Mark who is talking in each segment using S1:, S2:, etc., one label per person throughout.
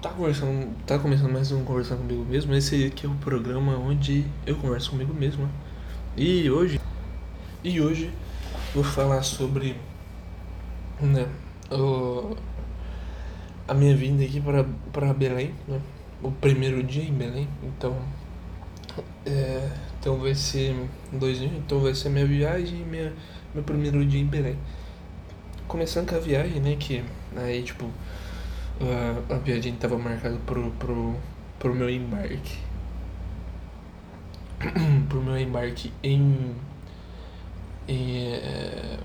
S1: tá conversando, tá começando mais um conversando comigo mesmo. Esse aqui é o programa onde eu converso comigo mesmo. E hoje, e hoje vou falar sobre, né, o, a minha vinda aqui para para Belém, né? O primeiro dia em Belém. Então, é, então vai ser dois dias. Então vai ser minha viagem, minha meu primeiro dia em Belém. Começando com a viagem, né, que aí tipo a, a viagem estava marcada pro, pro, pro meu embarque. pro meu embarque em, em, é,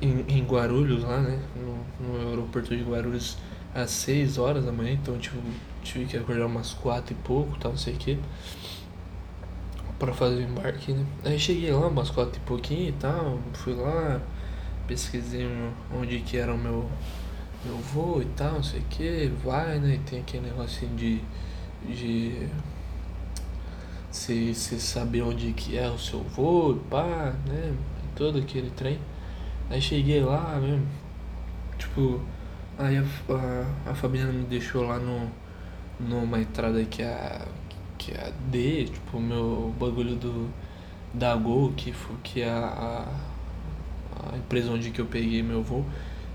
S1: em, em, Guarulhos lá, né? No, no aeroporto de Guarulhos às 6 horas da manhã, então tipo, tive que acordar umas 4 e pouco, tal, não sei o que. Pra fazer o embarque, né? Aí cheguei lá umas 4 e pouquinho e tal, fui lá, pesquisei onde que era o meu eu vou e tal, não sei o que, vai, né? E tem aquele negocinho de. de. se saber onde que é o seu voo, pá, né? Todo aquele trem. Aí cheguei lá mesmo. Tipo, aí a, a, a Fabiana me deixou lá no. numa entrada que é a. que é a D, tipo, o meu bagulho do. da Gol, que, que é a, a, a empresa onde que eu peguei meu voo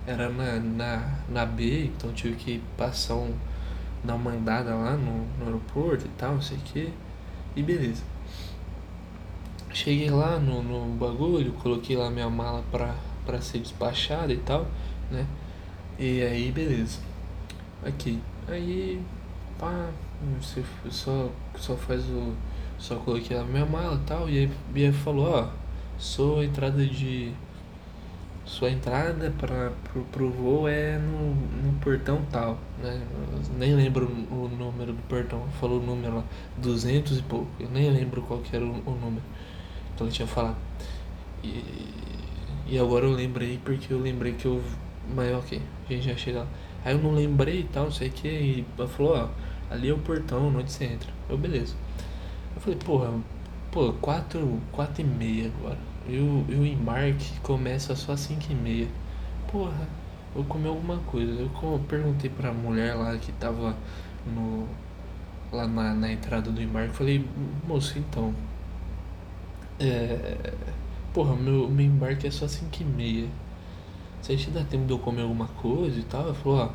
S1: era na, na, na B, então tive que passar um, dar uma andada lá no, no aeroporto e tal, não sei o que. E beleza. Cheguei lá no, no bagulho, coloquei lá minha mala pra, pra ser despachada e tal, né? E aí beleza. Aqui. Aí pá, você só, só faz o. Só coloquei lá minha mala e tal. E aí Bia falou, ó, sou entrada de sua entrada para pro, pro voo é no, no portão tal, né? Eu nem lembro o número do portão, falou o número lá, 200 e pouco, eu nem lembro qual que era o, o número que ela tinha falado. E, e agora eu lembrei porque eu lembrei que eu. Mas ok, a gente já chega lá. Aí eu não lembrei e tal, não sei o que, e ela falou, ó, ali é o portão onde você entra. Eu, beleza. Eu falei, porra, pô, 4, quatro e meia agora e o, e o embarque começa só às 5 e meia. Porra, eu comi alguma coisa. Eu perguntei pra mulher lá que tava no. lá na, na entrada do embarque. Falei, moço, então. É. Porra, meu, meu embarque é só 5 e meia. Se a gente dá tempo de eu comer alguma coisa e tal, ela falou, ó.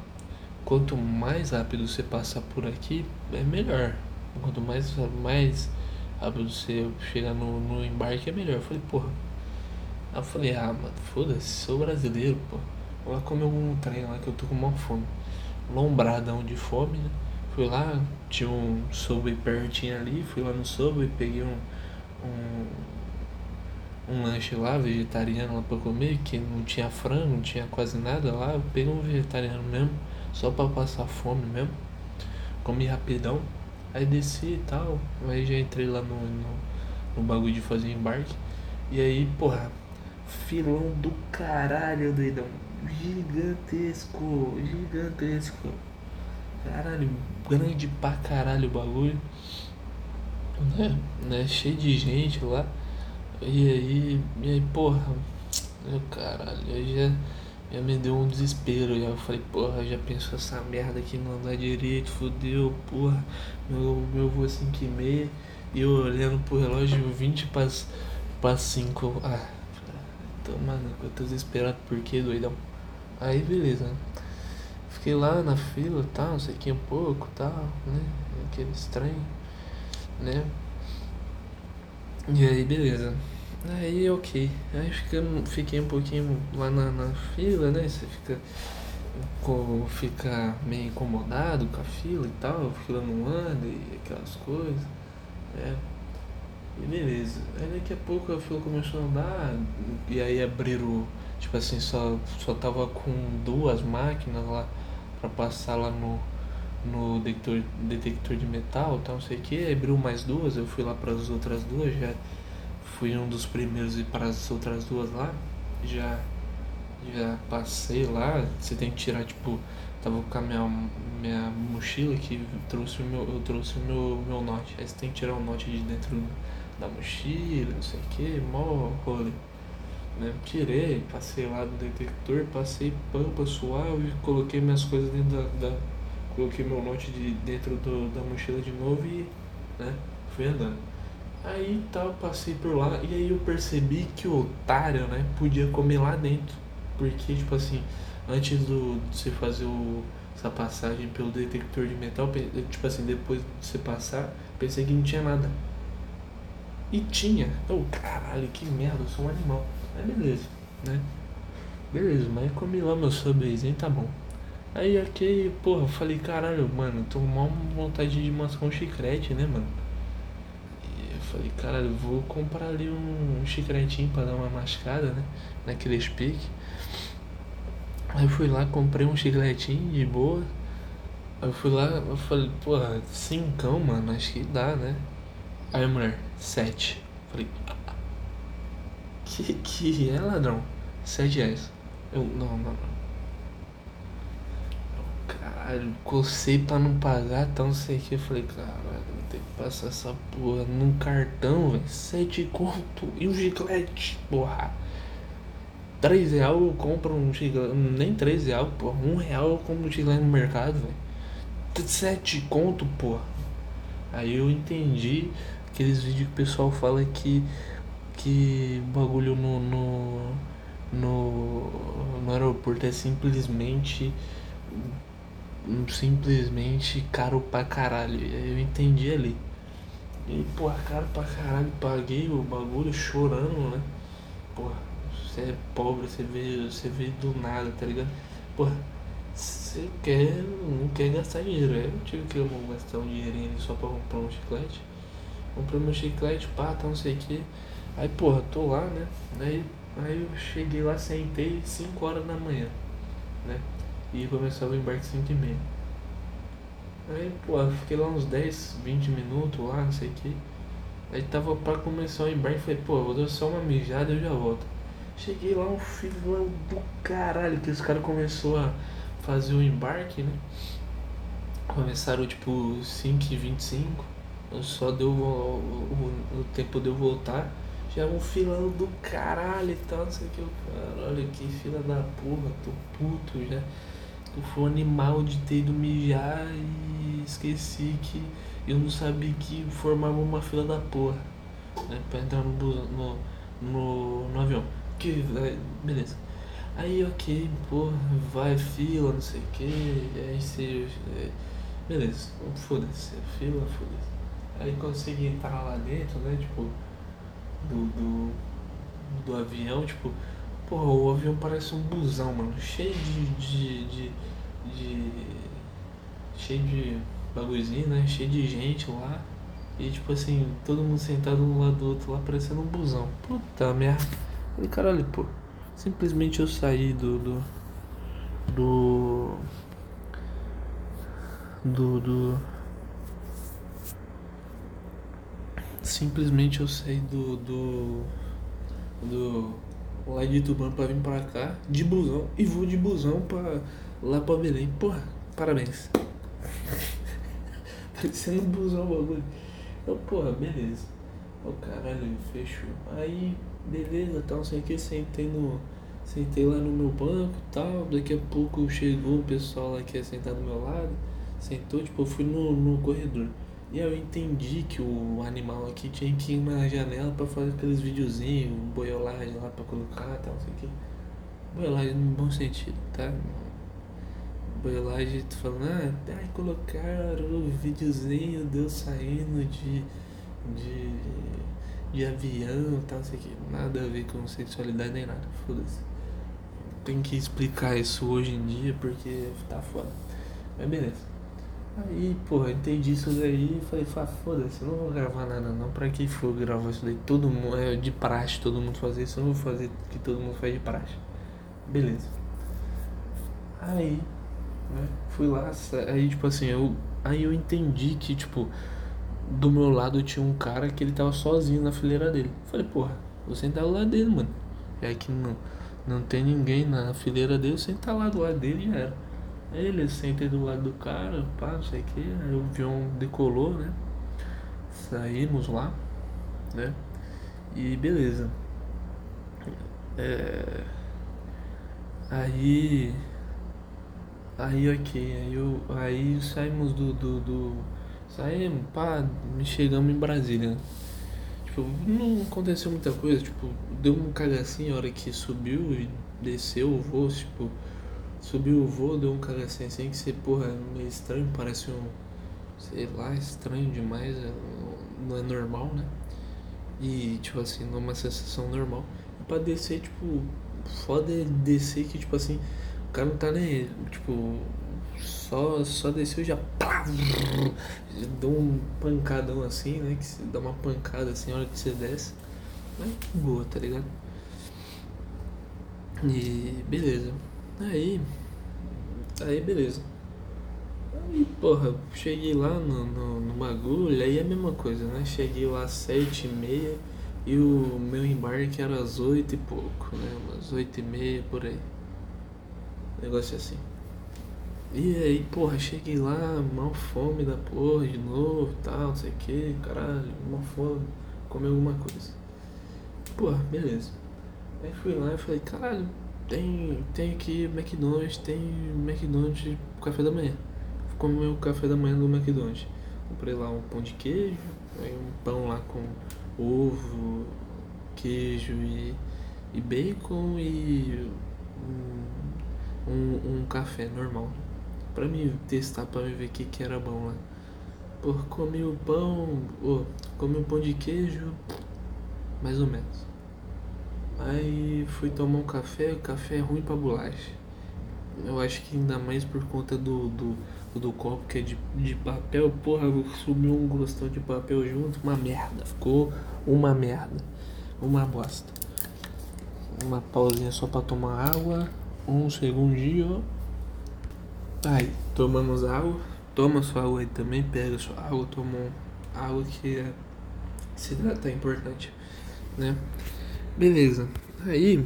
S1: Quanto mais rápido você passar por aqui, é melhor. Quanto mais, mais rápido você chegar no, no embarque, é melhor. Eu falei, porra Aí eu falei, ah, mano, foda-se, sou brasileiro, pô. Vou lá comer algum trem lá que eu tô com uma fome. Lombradão de fome, né? Fui lá, tinha um Subway pertinho ali, fui lá no Subway, peguei um, um, um lanche lá, vegetariano lá pra comer, que não tinha frango, não tinha quase nada lá. Eu peguei um vegetariano mesmo, só pra passar fome mesmo. Comi rapidão, aí desci e tal, aí já entrei lá no, no, no bagulho de fazer embarque. E aí, porra, filão do caralho, doidão. Gigantesco, gigantesco. Caralho, grande pra caralho o bagulho. Né? né? Cheio de gente lá. E aí, e aí porra, meu caralho, aí já, já me deu um desespero. Já eu falei, porra, já pensou essa merda aqui não andar direito, fodeu, porra, meu, meu voo 5 e meia. E eu olhando pro relógio 20 para 5. Ah, Tô, mano, eu tô desesperado porque doidão. Aí beleza, né? Fiquei lá na fila tal, não sei que um pouco tal, né? Aquele estranho, né? E aí beleza. Aí ok. Aí fiquei, fiquei um pouquinho lá na, na fila, né? Você fica, fica meio incomodado com a fila e tal, a fila não anda e aquelas coisas, né? E beleza. Aí daqui a pouco a fila começou a andar e aí abriram, tipo assim, só, só tava com duas máquinas lá pra passar lá no, no detector, detector de metal tal, não sei o que, abriu mais duas, eu fui lá para as outras duas, já fui um dos primeiros e para as outras duas lá, já já passei lá, você tem que tirar tipo, tava com a minha, minha mochila que trouxe o meu, eu trouxe o meu, meu note, aí você tem que tirar o note de dentro da mochila, não sei o que, mó rolê. Né? Tirei, passei lá do detector, passei pampa suave, coloquei minhas coisas dentro da, da coloquei meu note de dentro do, da mochila de novo e né, fui andando. Aí tal, passei por lá e aí eu percebi que o otário, né, podia comer lá dentro. Porque, tipo assim, antes do, de você fazer o, essa passagem pelo detector de metal, tipo assim, depois de você passar, pensei que não tinha nada. E tinha. Oh, caralho, que merda, eu sou um animal. Beleza, né? Beleza, mas comi lá meu subwayzinho, tá bom. Aí aqui, porra, eu falei, caralho, mano, tô mal vontade de mascar um chiclete, né, mano? E eu falei, caralho, vou comprar ali um, um chicletinho pra dar uma mascada, né? Naquele speak. Aí eu fui lá, comprei um chicletinho de boa. Aí eu fui lá, eu falei, porra, cincão, mano, acho que dá, né? Aí a mulher, sete. Falei, que, que é ladrão? Sete reais. Eu, não, não, não. Caralho, cocei pra não pagar, então não sei o que. Eu falei, caralho, vou ter que passar essa porra num cartão, velho. Sete conto e um chiclete, porra. 3 real eu compro um chiclete. Nem 3 real, porra. 1 real eu compro um chiclete no mercado, velho. 7 conto, porra. Aí eu entendi aqueles vídeos que o pessoal fala que. Que bagulho no. no, no, no aeroporto é simplesmente. Simplesmente caro pra caralho. Eu entendi ali. E, porra, caro pra caralho. Paguei o bagulho chorando, né? Porra você é pobre, você vê, você vê do nada, tá ligado? Porra, você quer, não quer gastar dinheiro. Eu tive que eu gastar um dinheirinho só pra comprar um chiclete. Comprei meu chiclete, pá, tá não sei o que. Aí, porra, tô lá, né? Aí, aí eu cheguei lá, sentei 5 horas da manhã, né? E começava o embarque 5 e meia. Aí, porra, fiquei lá uns 10, 20 minutos lá, não sei o que. Aí tava pra começar o embarque, falei, pô, vou dar só uma mijada e eu já volto. Cheguei lá, um filão do caralho, que os caras começou a fazer o embarque, né? Começaram tipo 5 e 25 só deu o, o, o tempo de eu voltar. Já um filão do caralho e tal, não sei o que. Cara, olha que fila da porra, tô puto já. Eu fui um animal de ter ido mijar e esqueci que eu não sabia que formava uma fila da porra. Né, pra entrar no, no, no, no avião. Que, beleza. Aí, ok, porra, vai fila, não sei o que, aí você. É, beleza, foda-se, fila, foda-se. Aí consegui entrar lá dentro, né, tipo, do, do, do avião, tipo, porra, o avião parece um busão, mano, cheio de. de, de, de cheio de bagulhozinho, né, cheio de gente lá. E tipo assim, todo mundo sentado um lado do outro lá, parecendo um busão. Puta merda. Falei, caralho, pô. Simplesmente eu saí do. do. do. do. do simplesmente eu saí do. do. do. lá de Tubã pra vir pra cá, de busão, e vou de busão pra. lá pra Belém. Porra, parabéns. Parecendo um busão o bagulho. Então, porra, beleza. O caralho, fechou. Aí beleza, tal, sei o que, sentei no. Sentei lá no meu banco tal, daqui a pouco chegou o pessoal lá que ia sentar do meu lado, sentou, tipo, eu fui no, no corredor. E eu entendi que o animal aqui tinha que ir na janela pra fazer aqueles videozinhos, boiolagem lá pra colocar tal, não sei o que. Boiolagem no bom sentido, tá? Boiolagem, falando, ah, ai, colocaram o videozinho deu saindo de. de de avião e tal, não sei o que. Nada a ver com sexualidade nem nada, foda-se. Tem que explicar isso hoje em dia porque tá foda. Mas beleza. Aí, porra, entendi isso daí e falei, foda-se, não vou gravar nada não. Pra que for gravar isso daí? Todo mundo, é de praxe todo mundo fazer isso, eu não vou fazer que todo mundo faz de praxe. Beleza. Aí, né, fui lá, aí tipo assim, eu. Aí eu entendi que, tipo, do meu lado tinha um cara que ele tava sozinho na fileira dele. Falei, porra, vou sentar do lado dele, mano. É que não, não tem ninguém na fileira dele, eu sentar lá do lado dele e já era. Ele sentei do lado do cara, pá, não sei o que, aí o avião decolou, né? Saímos lá, né? E beleza. É... Aí Aí ok, aí, eu, aí saímos do, do, do. Saímos, pá, chegamos em Brasília. Tipo, não aconteceu muita coisa, tipo, deu um cagacinho a hora que subiu e desceu o voo, tipo, subiu o voo, deu um cagacinho assim que você, porra, é meio estranho, parece um. Sei lá, estranho demais, é, não é normal, né? E tipo assim, não é uma sensação normal. E pra descer, tipo, foda é descer que tipo assim, o cara não tá nem. Tipo, só, só desceu já. Pá, deu um pancadão assim, né? Que dá uma pancada assim na hora que você desce. Mas boa, tá ligado? E beleza. Aí. Aí beleza. Aí, porra, cheguei lá no, no, no bagulho, aí é a mesma coisa, né? Cheguei lá às sete e meia e o meu embarque era às oito e pouco, né? Umas oito e meia por aí. Negócio assim. E aí, porra, cheguei lá, mal fome da porra de novo, tal, não sei o que, caralho, mal fome, comer alguma coisa. Porra, beleza. Aí fui lá e falei, caralho, tem, tem aqui McDonald's, tem McDonald's café da manhã. Fui o café da manhã do McDonald's. Comprei lá um pão de queijo, um pão lá com ovo, queijo e, e bacon e um, um, um café normal pra me testar, pra me ver o que, que era bom lá. Pô, comi o pão, oh, comi o pão de queijo, mais ou menos. Aí fui tomar um café, o café é ruim pra bolacha. Eu acho que ainda mais por conta do, do, do copo que é de, de papel, porra, subiu um gostão de papel junto, uma merda, ficou uma merda, uma bosta. Uma pausinha só pra tomar água, um segundinho, Aí, tomamos água. Toma sua água aí também, pega sua água, toma água que é, se hidratar é importante, né? Beleza. Aí,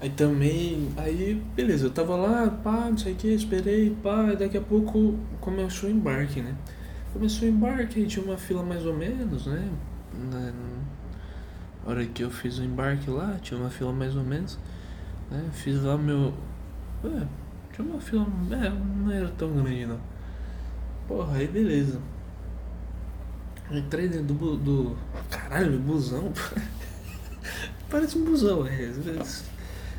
S1: aí também, aí beleza, eu tava lá, pá, não sei o que, esperei, pá, e daqui a pouco começou o embarque, né? Começou o embarque, aí tinha uma fila mais ou menos, né? Na hora que eu fiz o embarque lá, tinha uma fila mais ou menos, né? Fiz lá meu. Ué, tinha uma fila. É, não era tão grande não. Porra, aí beleza. Entrei dentro do. do caralho, busão. parece um busão, é.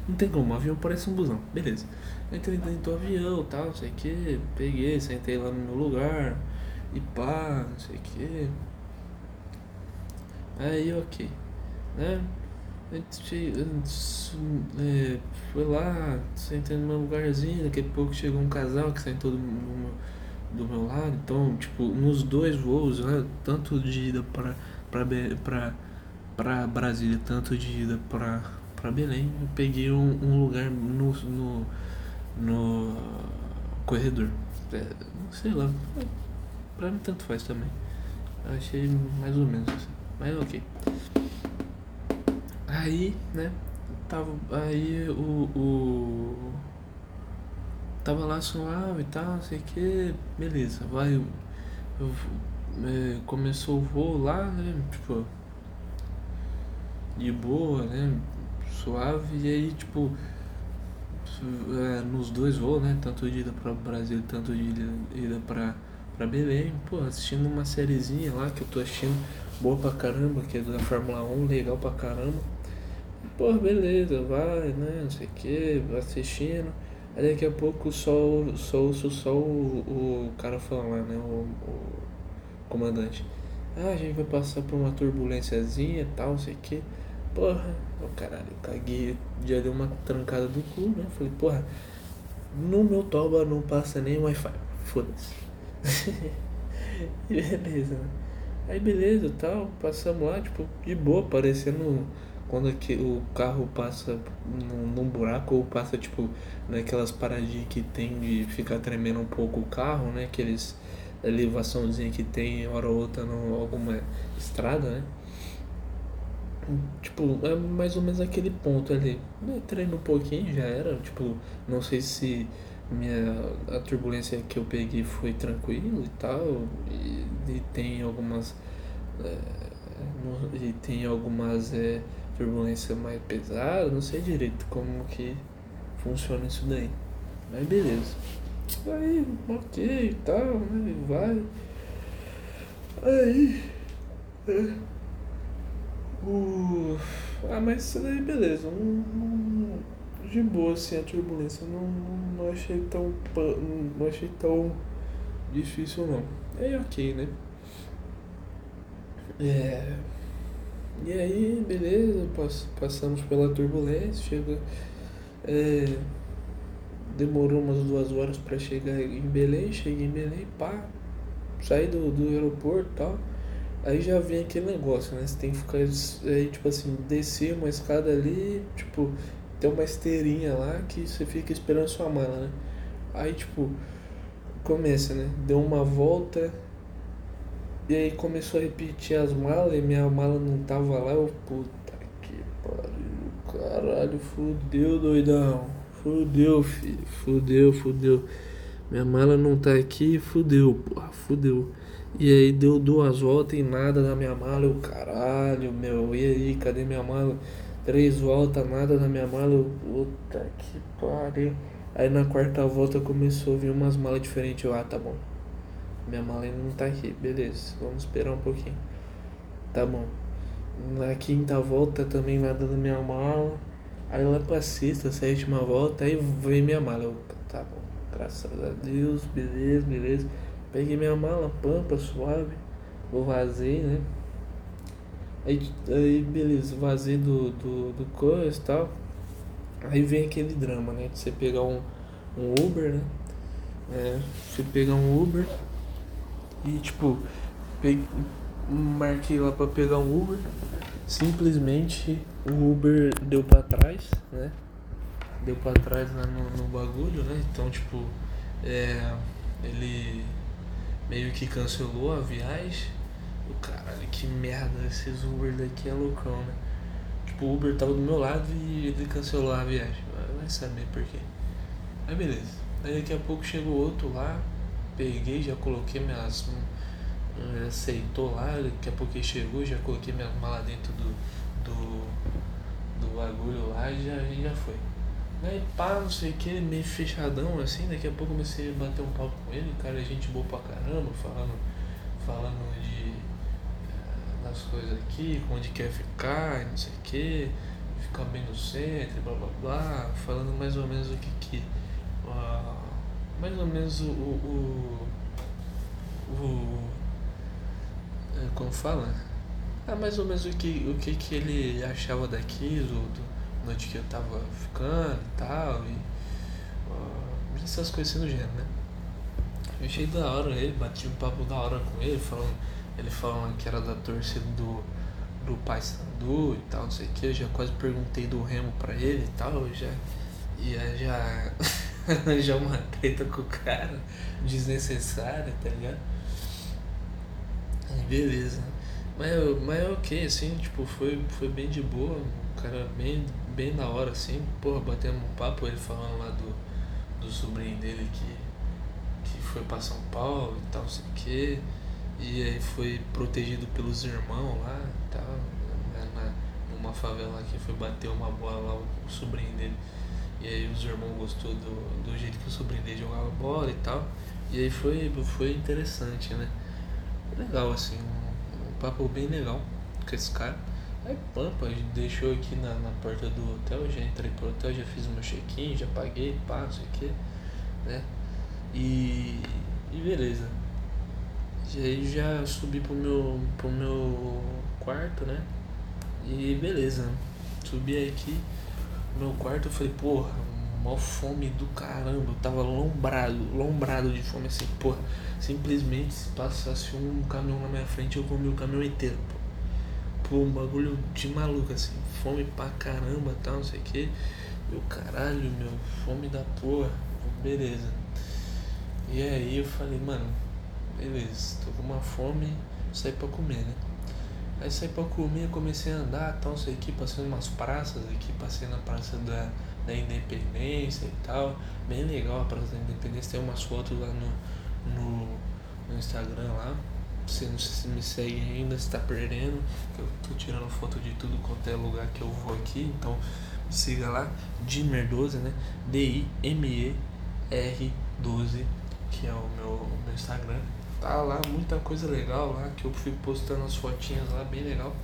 S1: Não tem como, o avião parece um busão. Beleza. Entrei dentro do avião tal, não sei o que. Peguei, sentei lá no meu lugar. E pá, não sei o que. Aí ok. Né? É, foi lá, sentei no meu lugarzinho, daqui a pouco chegou um casal que sentou do, meu, do meu lado, então, tipo, nos dois voos, né, tanto de ida para pra, pra, Brasília, tanto de ida pra, pra Belém, eu peguei um, um lugar no, no, no corredor. É, sei lá, pra mim tanto faz também. Achei mais ou menos assim, mas ok. Aí, né? Tava. Aí o. o tava lá suave e tal, não sei o que. Beleza, vai. Eu, eu, é, começou o voo lá, né? Tipo. De boa, né? Suave. E aí, tipo. É, nos dois voos, né? Tanto de ida pra Brasil, tanto de ida, ida pra, pra Belém. Pô, assistindo uma sériezinha lá que eu tô assistindo boa pra caramba, que é da Fórmula 1, legal pra caramba. Pô, beleza, vai, né? Não sei o que, assistindo. Aí daqui a pouco só, só ouço só o, o cara falar, né? O, o comandante. Ah, a gente vai passar por uma turbulênciazinha e tal, não sei o que. Porra, oh, caralho, caguei, já deu uma trancada do cu, né? Falei, porra, no meu toba não passa nem Wi-Fi. Foda-se. beleza, né? Aí beleza tal, passamos lá, tipo, de boa, parecendo quando que o carro passa num, num, buraco ou passa tipo naquelas paradinhas que tem de ficar tremendo um pouco o carro, né? Aqueles elevaçãozinha que tem hora ou outra em alguma estrada, né? Tipo, é mais ou menos aquele ponto ali. Eu treino um pouquinho, já era. Tipo, não sei se minha, a turbulência que eu peguei foi tranquilo e tal. E, e tem algumas. É, e tem algumas. É, turbulência mais pesada, não sei direito como que funciona isso daí. Aí beleza. Aí, ok e tal, né? Vai. Aí. É. Uh, ah, mas isso daí beleza. Não, não, de boa assim a turbulência. Não, não achei tão. Não achei tão difícil não. É ok, né? É. E aí, beleza, pass, passamos pela turbulência, chega. É, demorou umas duas horas para chegar em Belém, cheguei em Belém, pá, saí do, do aeroporto e tal. Aí já vem aquele negócio, né? Você tem que ficar aí, tipo assim, descer uma escada ali, tipo, tem uma esteirinha lá que você fica esperando sua mala, né? Aí tipo, começa, né? Deu uma volta, e aí começou a repetir as malas e minha mala não tava lá. Eu, puta que pariu, caralho, fudeu, doidão. Fudeu, filho, fudeu, fudeu. Minha mala não tá aqui, fudeu, porra, fudeu. E aí deu duas voltas e nada na minha mala. Eu, caralho, meu, e aí, cadê minha mala? Três voltas, nada na minha mala. Eu, puta que pariu. Aí na quarta volta começou a vir umas malas diferentes. Eu, ah, tá bom. Minha mala ainda não tá aqui, beleza, vamos esperar um pouquinho. Tá bom. Na quinta volta também nada da minha mala. Aí lá pra sexta, sétima volta, aí veio minha mala. Eu, tá bom, graças a Deus, beleza, beleza. Peguei minha mala, pampa, suave, vou vazei, né? Aí, aí beleza, vazei do, do, do coisa e tal. Aí vem aquele drama, né? De você pegar um, um Uber, né? É, pegar um Uber. E tipo, peguei, marquei lá pra pegar um Uber. Simplesmente o Uber deu pra trás, né? Deu pra trás lá no, no bagulho, né? Então tipo, é, ele meio que cancelou a viagem. O caralho, que merda, esses Uber daqui é loucão, né? Tipo, o Uber tava do meu lado e ele cancelou a viagem. Vai saber por quê. Aí beleza. Aí daqui a pouco chegou outro lá, peguei, já coloquei minhas. Eh, aceitou lá, daqui a pouco ele chegou, já coloquei minha mala dentro do, do, do bagulho lá e já, já foi. Aí pá, não sei o que, meio fechadão assim, daqui a pouco comecei a bater um papo com ele, cara, gente boa pra caramba, falando, falando de eh, das coisas aqui, onde quer ficar, não sei o que, ficar bem no centro, blá blá blá, falando mais ou menos o que que. Uh, mais ou menos o. o, o é, como fala? Ah, mais ou menos o que, o que, que ele achava daquilo, do, onde que eu tava ficando e tal, e uh, essas coisas assim do gênero, né? Eu achei da hora ele, bati um papo da hora com ele, falando, ele falando que era da torcida do, do Pai Sandu e tal, não sei o que, eu já quase perguntei do Remo pra ele e tal, eu já ia já já uma treta com o cara, desnecessária, tá ligado? Beleza. Mas, mas é ok, assim, tipo, foi, foi bem de boa, o cara bem, bem da hora, assim, porra, batendo um papo, ele falando lá do, do sobrinho dele que, que foi pra São Paulo e tal, não sei o que, e aí foi protegido pelos irmãos lá e tal, né, na, numa favela que foi bater uma bola lá, o sobrinho dele. E aí os irmãos gostou do, do jeito que o sobrinho dele jogava bola e tal. E aí foi, foi interessante, né? Legal, assim, um, um papo bem legal com esse cara. Aí pampa, deixou aqui na, na porta do hotel, já entrei pro hotel, já fiz meu check-in, já paguei, pá, não sei o que, né? E, e beleza. E aí já subi pro meu, pro meu quarto, né? E beleza. Subi aqui no meu quarto, eu falei, porra, mó fome do caramba. Eu tava lombrado, lombrado de fome assim, porra. Simplesmente se passasse um caminhão na minha frente, eu comi o caminhão inteiro, pô. Pô, um bagulho de maluco assim, fome pra caramba tal, não sei o que. Meu caralho, meu, fome da porra. Beleza. E aí eu falei, mano, beleza, tô com uma fome, saí pra comer, né? Aí saí pra comer, comecei a andar, tal, não sei o que, passei umas praças aqui, passei na praça da, da Independência e tal. Bem legal a praça da Independência, tem umas fotos lá no, no, no Instagram lá. Você não se me segue ainda, está perdendo. Eu tô tirando foto de tudo quanto é lugar que eu vou aqui, então siga lá, Dimer12, né? D-I-M-E R12, que é o meu, meu Instagram. Tá lá muita coisa legal lá, que eu fico postando as fotinhas lá, bem legal,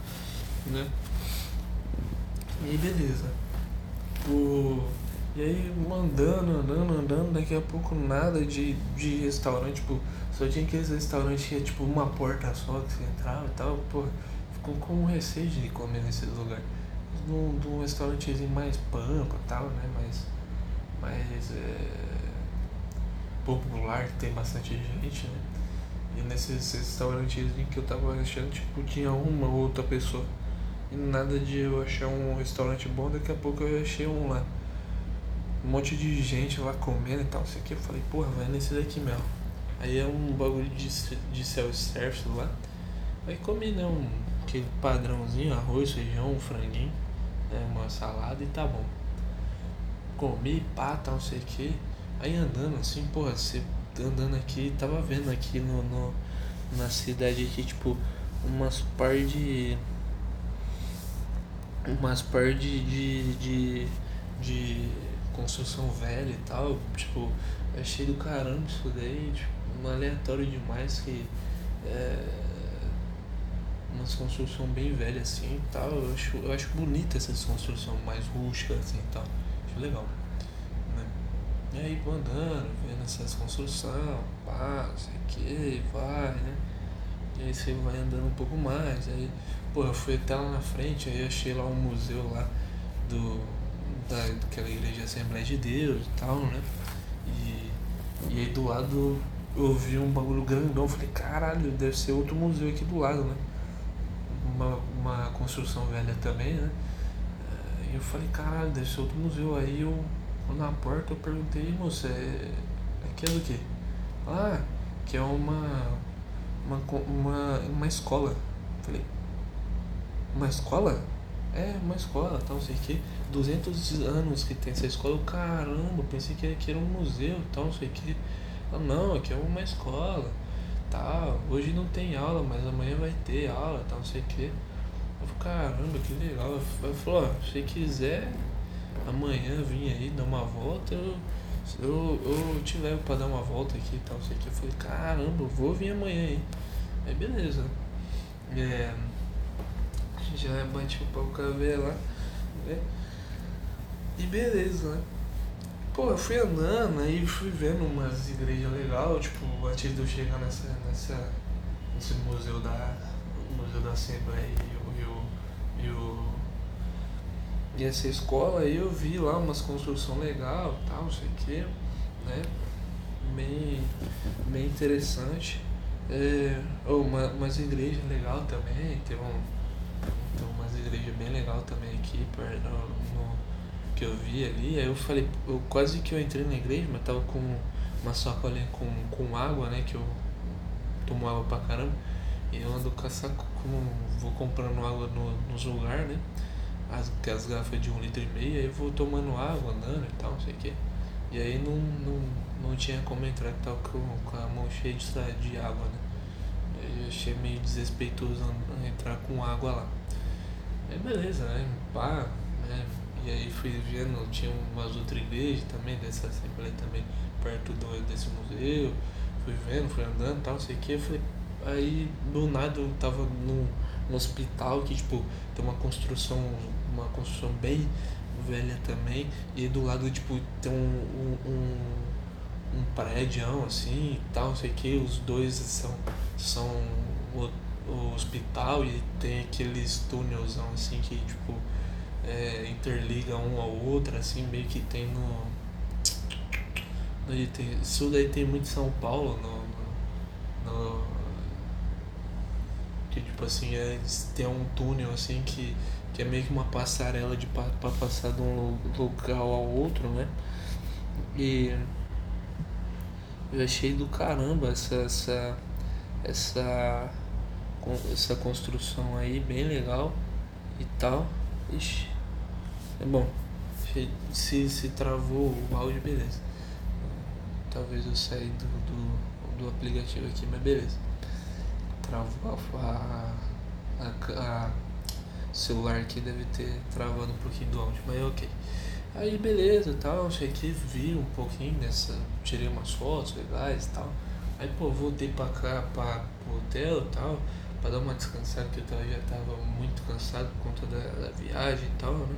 S1: né? E beleza. O... E aí andando, andando, andando, daqui a pouco nada de, de restaurante, tipo, só tinha aqueles restaurantes que é tipo uma porta só que você entrava e tal, pô, ficou com receio de comer nesses lugares. Num, num restaurantezinho mais pampa e tal, né? Mais, mais é, popular, que tem bastante gente, né? E nesses restaurantes que eu tava achando, tipo, tinha uma ou outra pessoa. E nada de eu achar um restaurante bom, daqui a pouco eu achei um lá. Um monte de gente lá comendo e tal, isso aqui. Eu falei, porra, vai nesse daqui mesmo. Aí é um bagulho de, de self-service lá. Aí comi, né? Um, aquele padrãozinho, arroz, feijão, um franguinho, né, uma salada e tá bom. Comi, pá, tal, não sei o que. Aí andando assim, porra, você andando aqui, tava vendo aqui no, no na cidade aqui, tipo, umas par de. Umas par de, de, de, de construção velha e tal. Tipo, achei do caramba isso daí, tipo, aleatório demais que. É, umas construção bem velha assim e tal. Eu acho, eu acho bonita essa construção mais rústica assim e tal. Acho legal. Né? E aí andando, vendo essas construções, pá, não sei o que, vai, né? E aí você vai andando um pouco mais, aí, pô, eu fui até lá na frente, aí achei lá um museu lá do, da, daquela igreja Assembleia de Deus e tal, né? E, e aí do lado eu vi um bagulho grandão, falei, caralho, deve ser outro museu aqui do lado, né? uma, uma construção velha também, né? E eu falei, caralho, deve ser outro museu. Aí eu, na porta, eu perguntei, moça, é, aqui é do quê? Ah, que é uma, uma, uma, uma escola. falei, uma escola? É, uma escola, tal, não sei o que. 200 anos que tem essa escola. Eu, caramba, pensei que aqui era um museu, tal, não sei o que. Não, aqui é uma escola tal, hoje não tem aula, mas amanhã vai ter aula, tal, não sei o que. Eu caramba, que legal. Falei, ó, se quiser amanhã vir aí dar uma volta, eu, eu, eu te levo pra dar uma volta aqui e tal, não sei o que. Eu falei, caramba, eu vou vir amanhã aí. Aí beleza. É, já bati o pau com a lá, né? E beleza, né? Pô, eu fui andando aí fui vendo umas igrejas legais, tipo, antes de eu chegar nessa, nessa, nesse museu da, museu da Assembleia e o, e o, e e essa escola aí eu vi lá umas construção legal tal, não sei o que, né? Bem, bem interessante. É, oh, uma, umas igrejas legal também, tem, um, tem umas igrejas bem legal também aqui perto, no, que eu vi ali, aí eu falei, eu quase que eu entrei na igreja, mas tava com uma sacolinha com, com água, né? Que eu tomo água pra caramba. E eu ando com saco, com, vou comprando água no, nos lugares, né? As, as garrafas de um litro e meio, aí eu vou tomando água, andando e tal, não sei o que. E aí não, não, não tinha como entrar, que tava com, com a mão cheia de, de água, né? Eu achei meio desrespeitoso entrar com água lá. Aí beleza, né? Pá, né? E aí fui vendo, tinha umas outras igrejas também, dessa Assembleia também, perto do, desse museu. Fui vendo, fui andando e tal, sei o que. Aí do nada eu tava num, num hospital que, tipo, tem uma construção, uma construção bem velha também. E do lado, tipo, tem um, um, um, prédio assim e tal, sei o que. Os dois são, são o, o hospital e tem aqueles túnelzão assim que, tipo é, interliga um ao outro, assim, meio que tem no. no tem, isso daí tem muito São Paulo, no, no, no que tipo assim, é, tem um túnel assim que, que é meio que uma passarela de para passar de um local ao outro, né? E eu achei do caramba essa essa essa essa construção aí bem legal e tal. Ixi, é bom. Se, se travou o áudio, beleza. Talvez eu saia do, do, do aplicativo aqui, mas beleza. Travou a, a, a, celular aqui deve ter travado um pouquinho do áudio, mas é ok. Aí beleza tal, cheguei, vi um pouquinho dessa. Tirei umas fotos legais e tal. Aí pô, voltei pra cá, pra, pro hotel e tal, pra dar uma descansada, porque eu já tava muito cansado por conta da, da viagem e tal, né?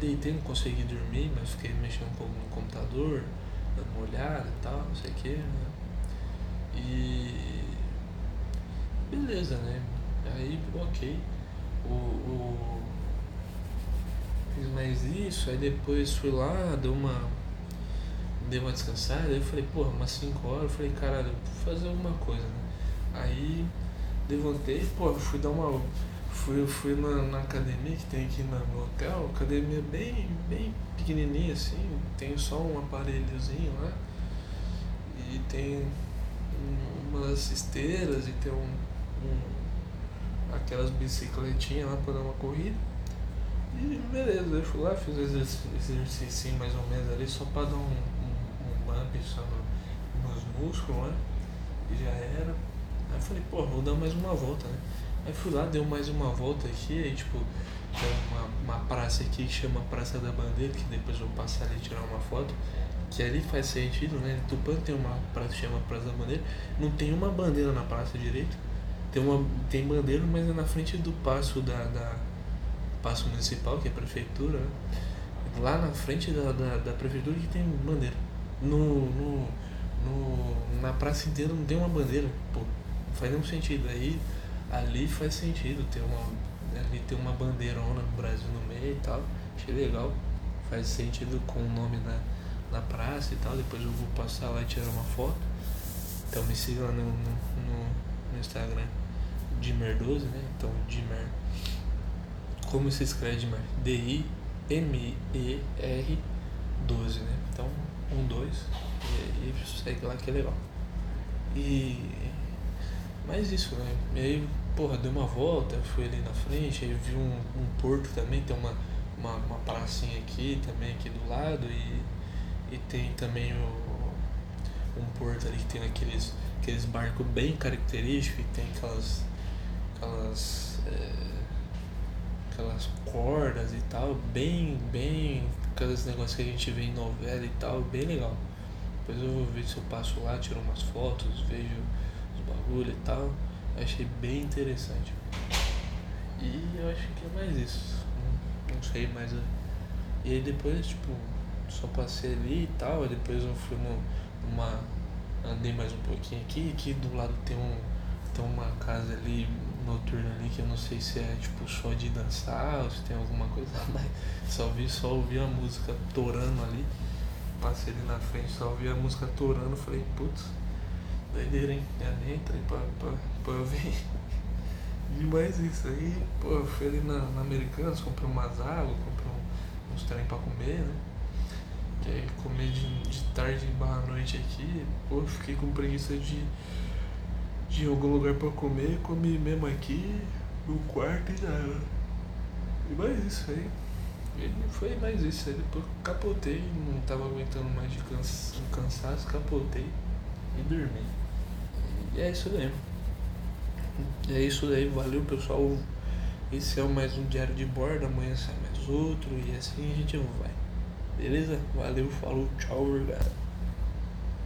S1: Deitei, não consegui dormir, mas fiquei mexendo um pouco no computador, dando uma olhada e tal, não sei o que, né? E. Beleza, né? Aí, ok. O, o, fiz mais isso, aí depois fui lá, dei uma. Dei uma descansada, aí eu falei, porra, umas 5 horas, eu falei, caralho, vou fazer alguma coisa, né? Aí levantei, pô, fui dar uma. Fui, fui na, na academia que tem aqui no, hotel, academia bem, bem pequenininha assim, tem só um aparelhozinho lá. E tem umas esteiras e tem um, um aquelas bicicletinhas lá para dar uma corrida. E beleza, eu fui lá, fiz esse exercício mais ou menos ali só para dar um, um, um bump só no, nos músculos, né? E já era. Aí eu falei, pô, vou dar mais uma volta, né? Aí fui lá, deu mais uma volta aqui, aí tipo, tem uma, uma praça aqui que chama Praça da Bandeira, que depois eu vou passar ali e tirar uma foto que ali faz sentido, né? Tupã tem uma praça que chama Praça da Bandeira, não tem uma bandeira na praça direito, tem uma tem bandeira, mas é na frente do passo da, da passo municipal, que é a prefeitura, né? lá na frente da, da, da, prefeitura que tem bandeira. No, no, no, na praça inteira não tem uma bandeira, pô, faz nenhum sentido. Aí ali faz sentido ter uma ali tem uma bandeirona no Brasil no meio e tal, achei legal, faz sentido com o nome da na praça e tal. Depois eu vou passar lá e tirar uma foto. Então me siga lá no, no, no, no Instagram Dimer12, né? Então Dimer. Como se escreve Dimer? D-I-M-E-R 12, né? Então, um, dois, e, e segue lá que é legal. E. Mas isso, né? E aí, porra, dei uma volta, fui ali na frente, aí vi um, um porto também, tem uma, uma, uma pracinha aqui também, aqui do lado, e e tem também o, um porto ali que tem aqueles, aqueles barcos bem característicos e tem aquelas. aquelas. É, aquelas cordas e tal, bem, bem. aqueles negócios que a gente vê em novela e tal, bem legal. Depois eu vou ver se eu passo lá, tiro umas fotos, vejo bagulho e tal. achei bem interessante. E eu acho que é mais isso. Não, não sei mais. E aí depois, tipo, só passei ali e tal, e depois eu fui numa. andei mais um pouquinho aqui, aqui do lado tem um. tem uma casa ali noturna ali que eu não sei se é tipo só de dançar ou se tem alguma coisa, mas só vi, só ouvi a música torando ali. Passei ali na frente, só ouvi a música torando, falei, putz, doideira, hein? Já nem entrei pra, pra, pra ver. Demais isso aí, pô, eu fui ali na, na Americanas, comprei umas águas, comprei uns trem pra comer, né? Que é comer de, de tarde barra noite aqui, pô, fiquei com preguiça de, de algum lugar pra comer, comi mesmo aqui, no quarto e já era. E mais isso aí. E foi mais isso aí. Depois capotei, não tava aguentando mais de cansa, cansaço, capotei e dormi. E é isso aí. E é isso aí, valeu pessoal. Esse é mais um diário de bordo, amanhã sai mais outro e assim a gente vai. Beleza? Valeu, falou, tchau, obrigado.